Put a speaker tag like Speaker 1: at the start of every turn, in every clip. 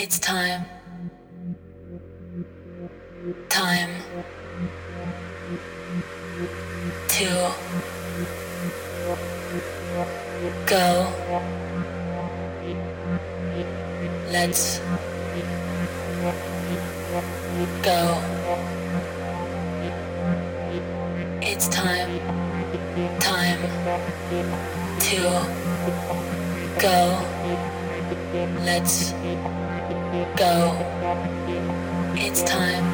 Speaker 1: It's time. Time to go. Let's go. It's time. Time to go. Let's go. It's time.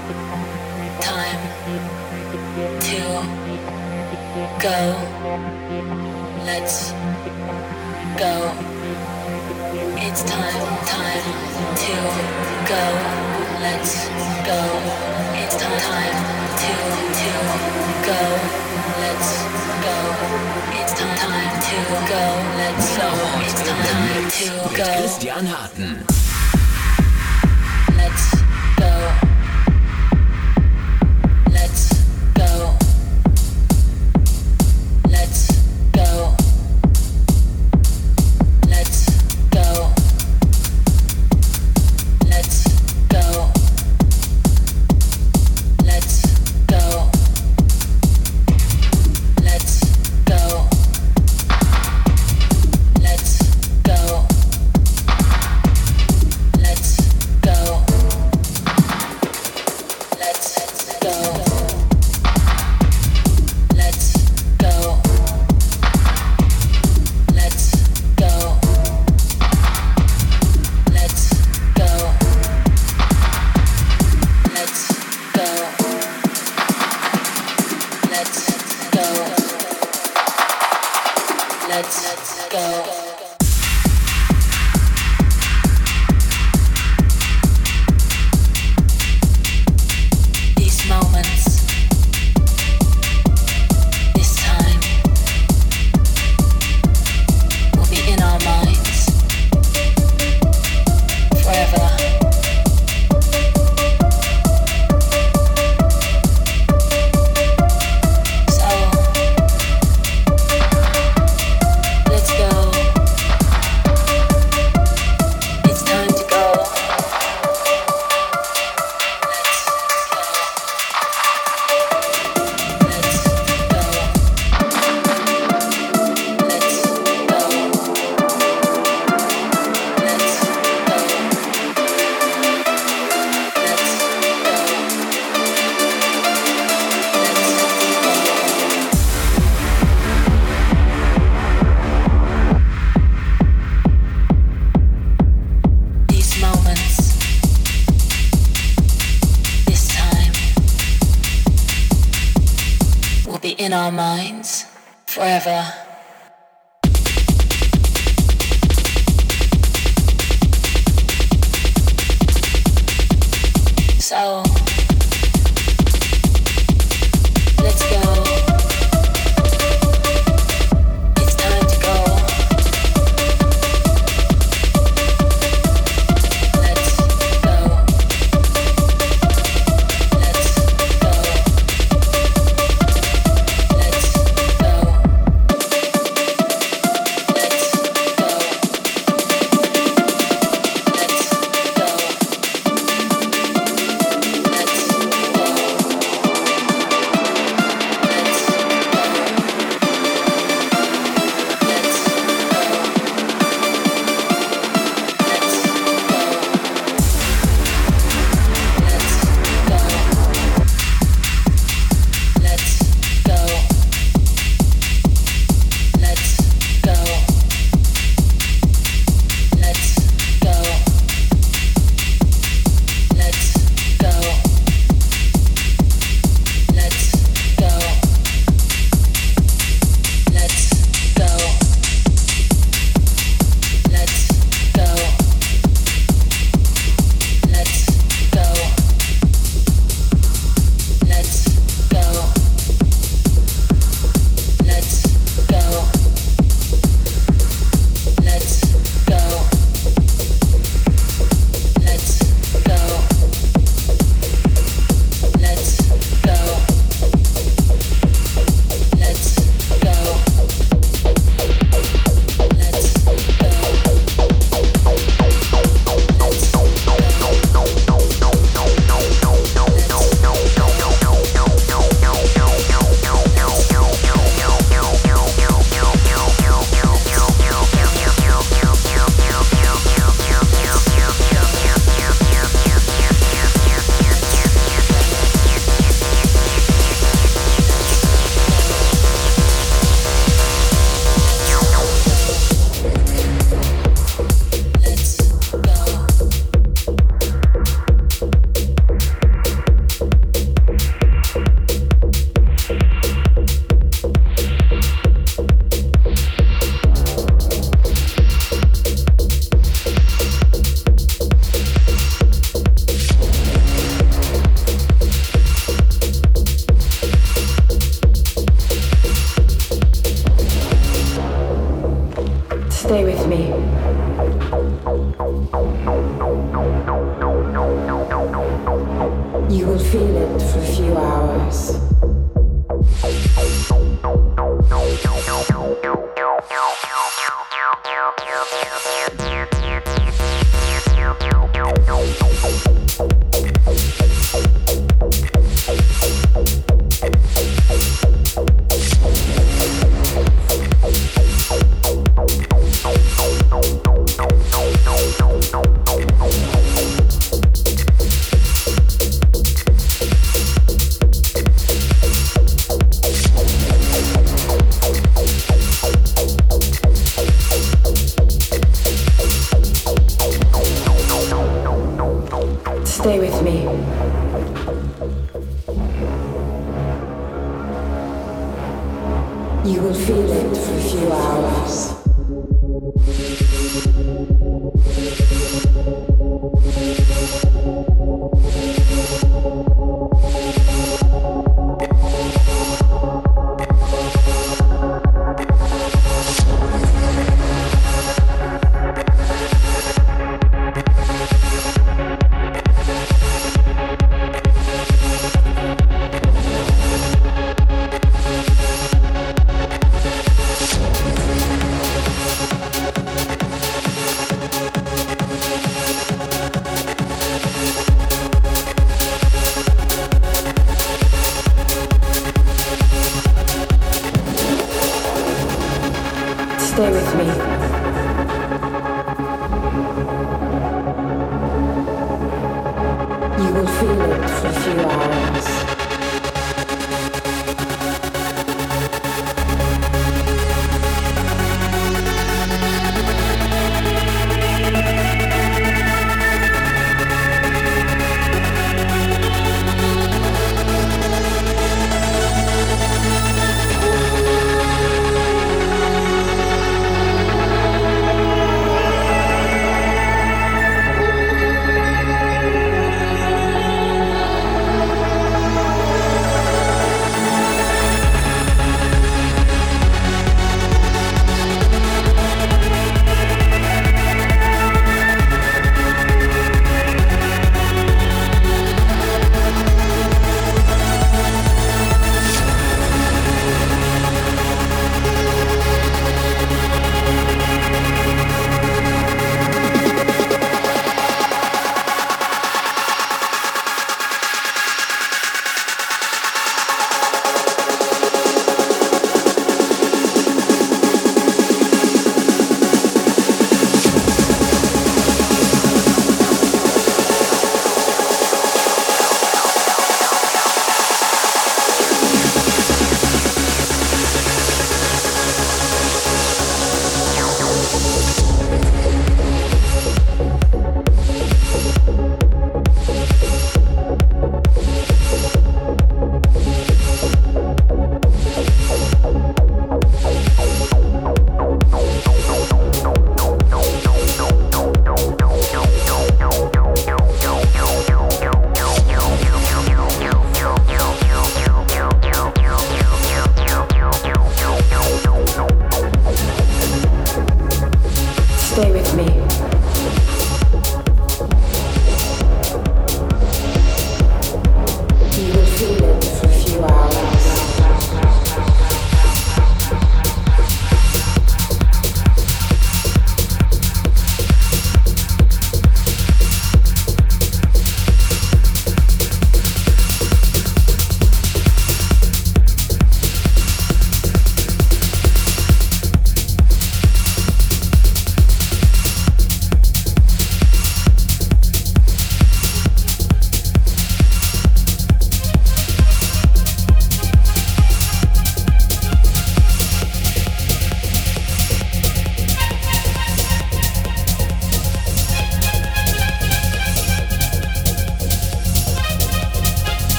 Speaker 1: Time to go. Let's go. It's time. Time to go. Let's go. It's time. Time to to go. Let's go. It's time. Time to go. Let's go. It's time to go.
Speaker 2: Christian Harten.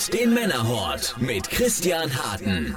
Speaker 1: Hört den Männerhort mit Christian Harten.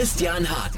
Speaker 2: Christian Harten.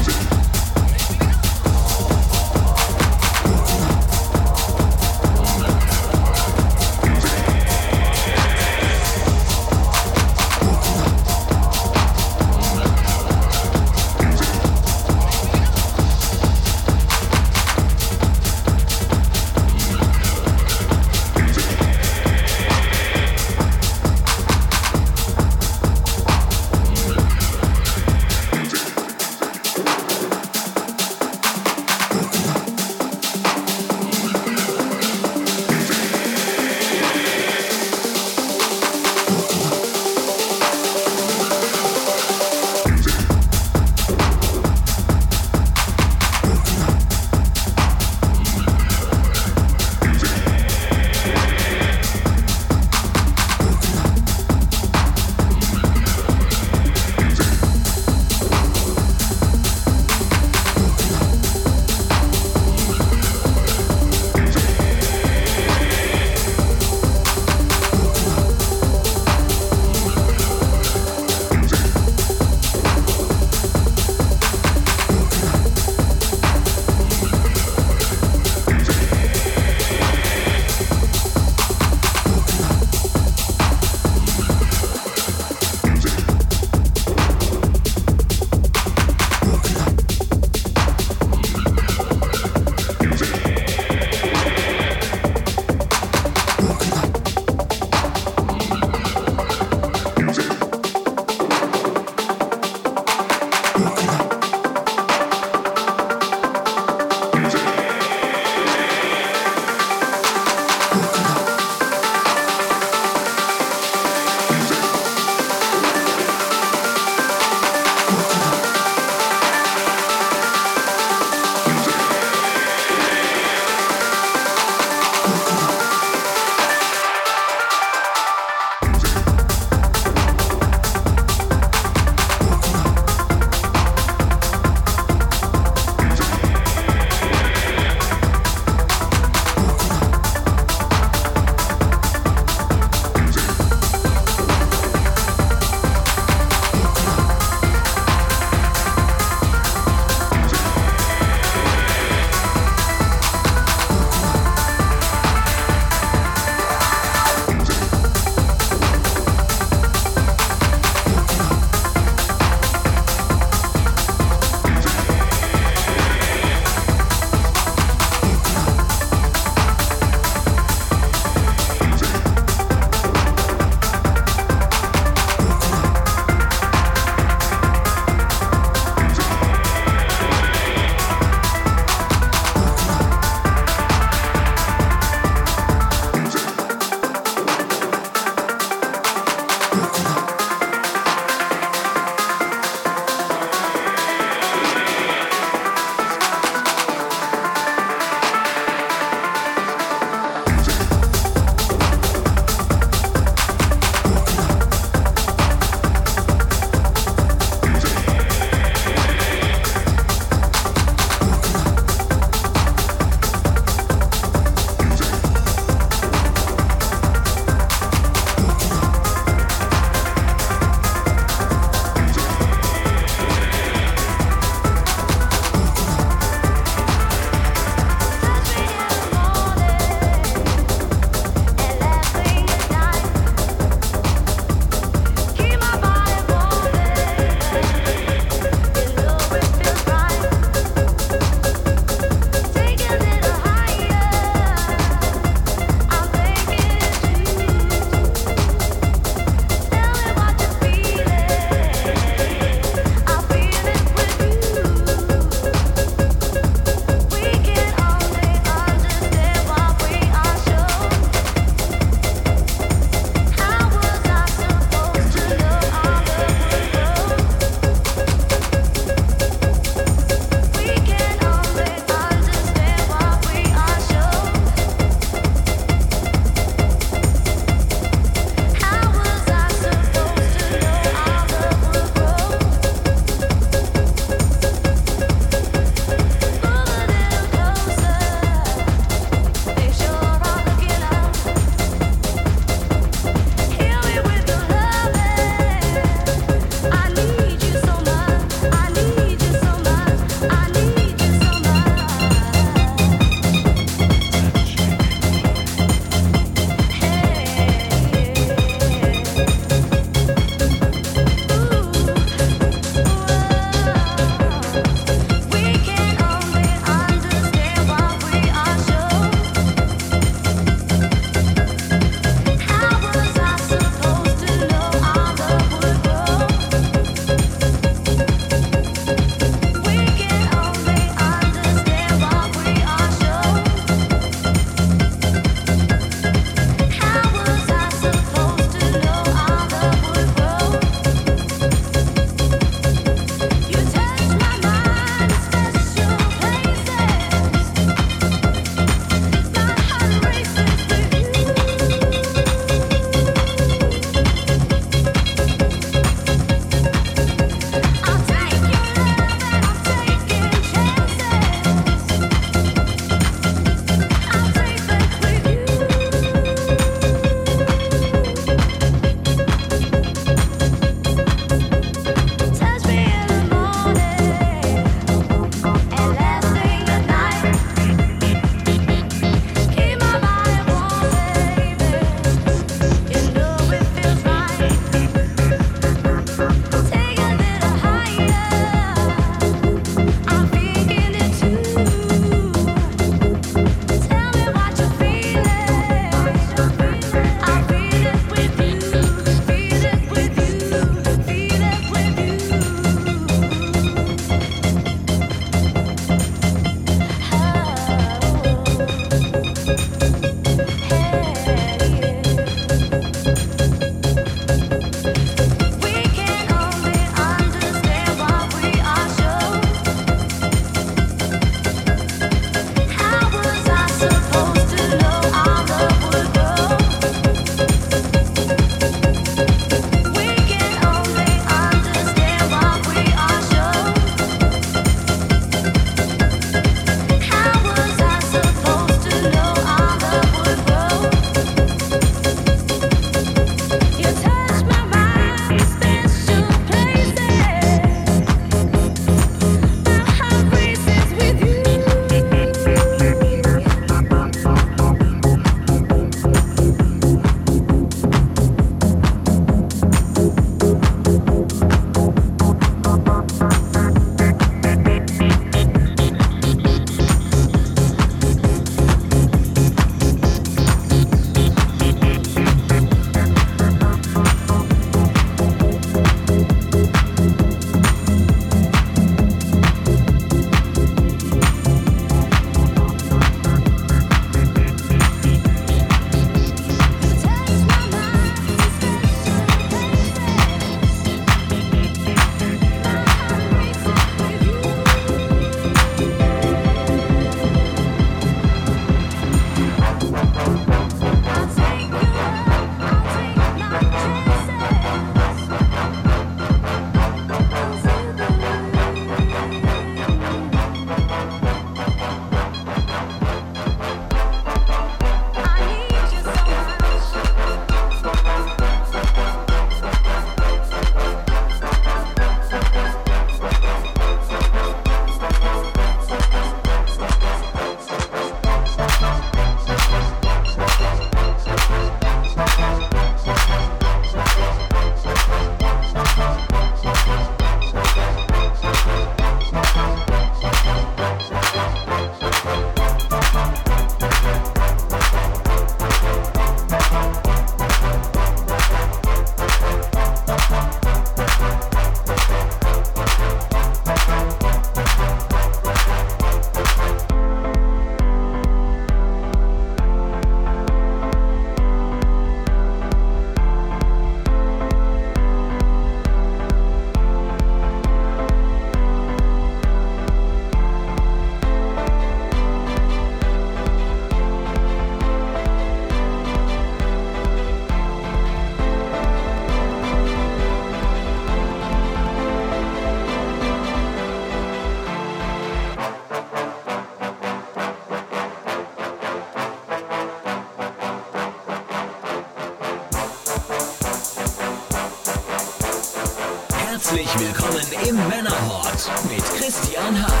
Speaker 2: Christian Harten.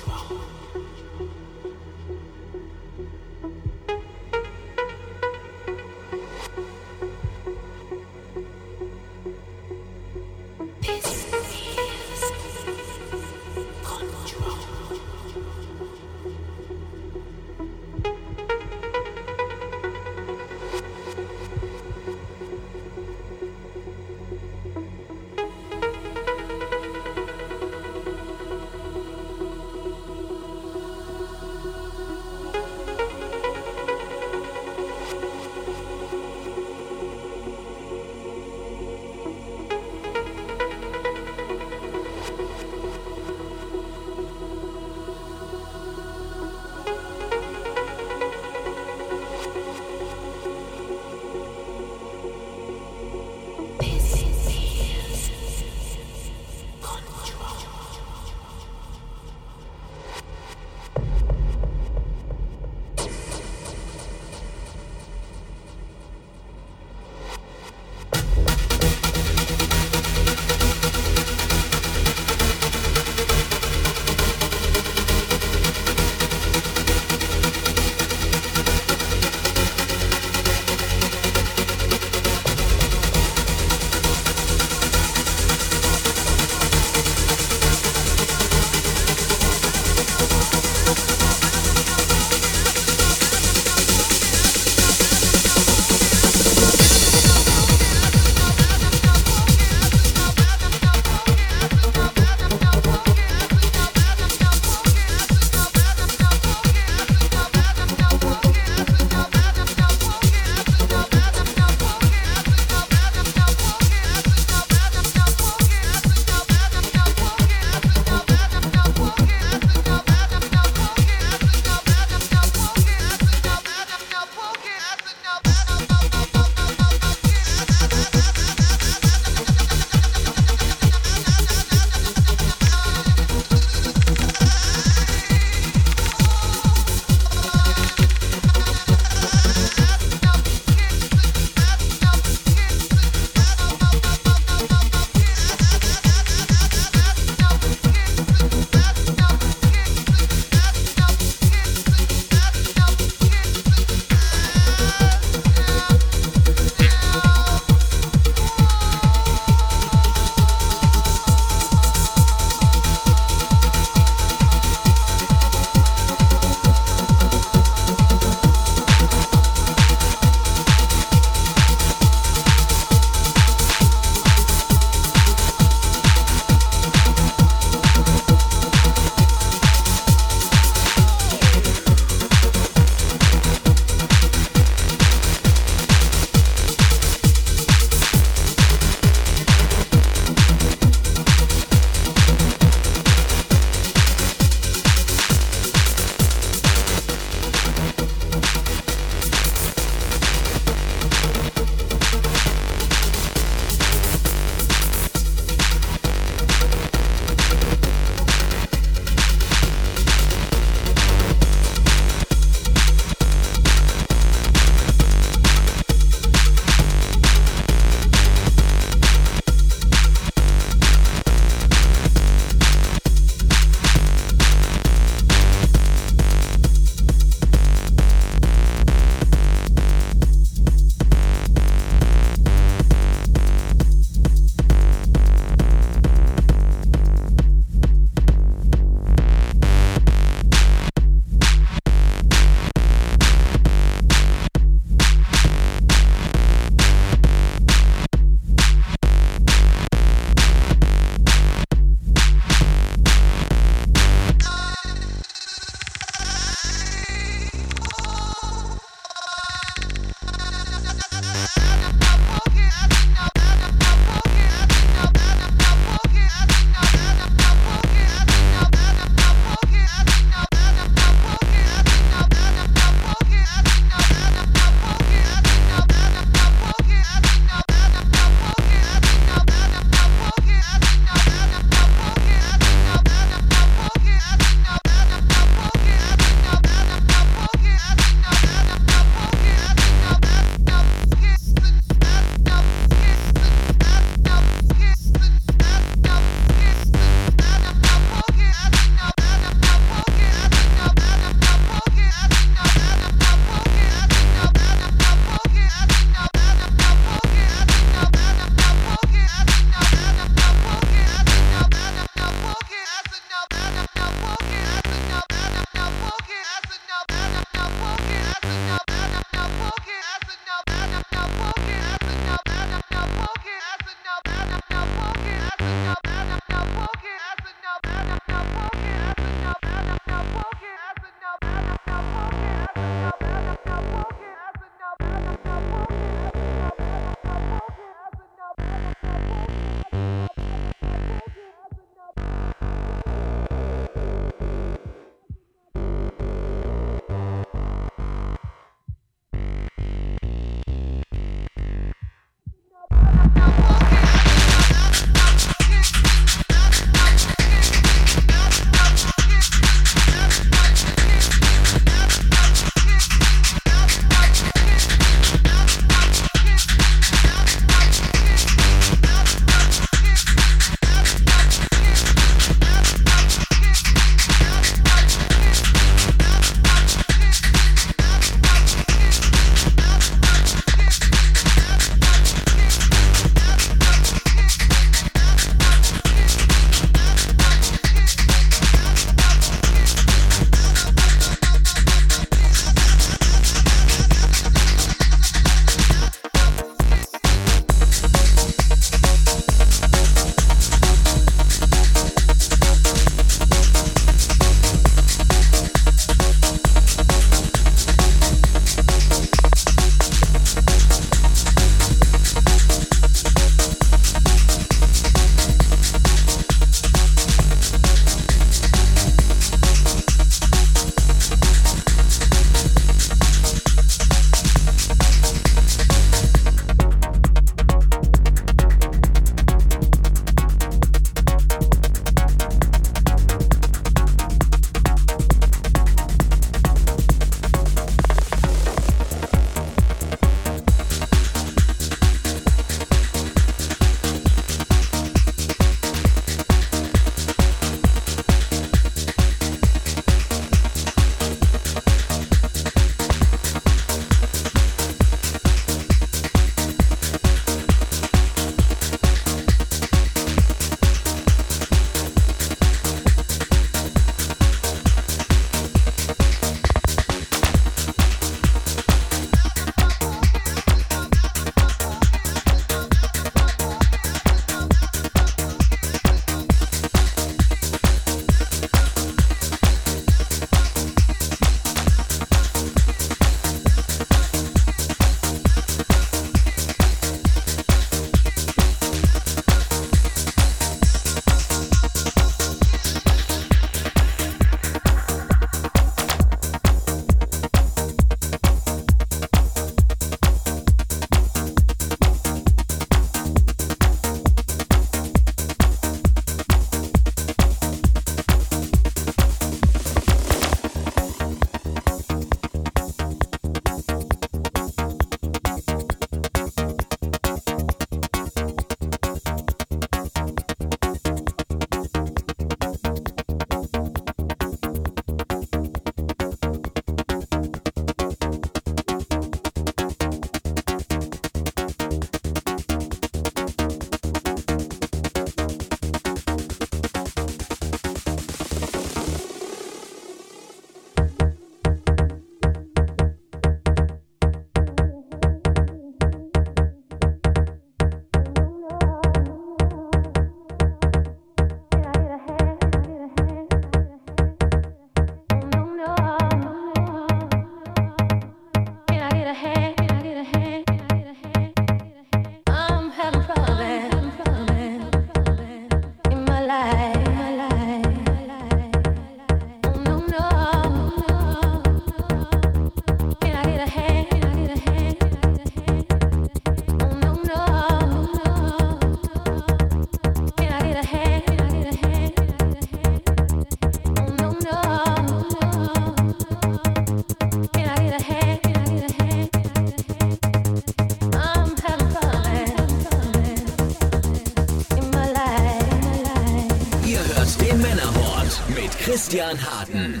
Speaker 2: Christian Harten.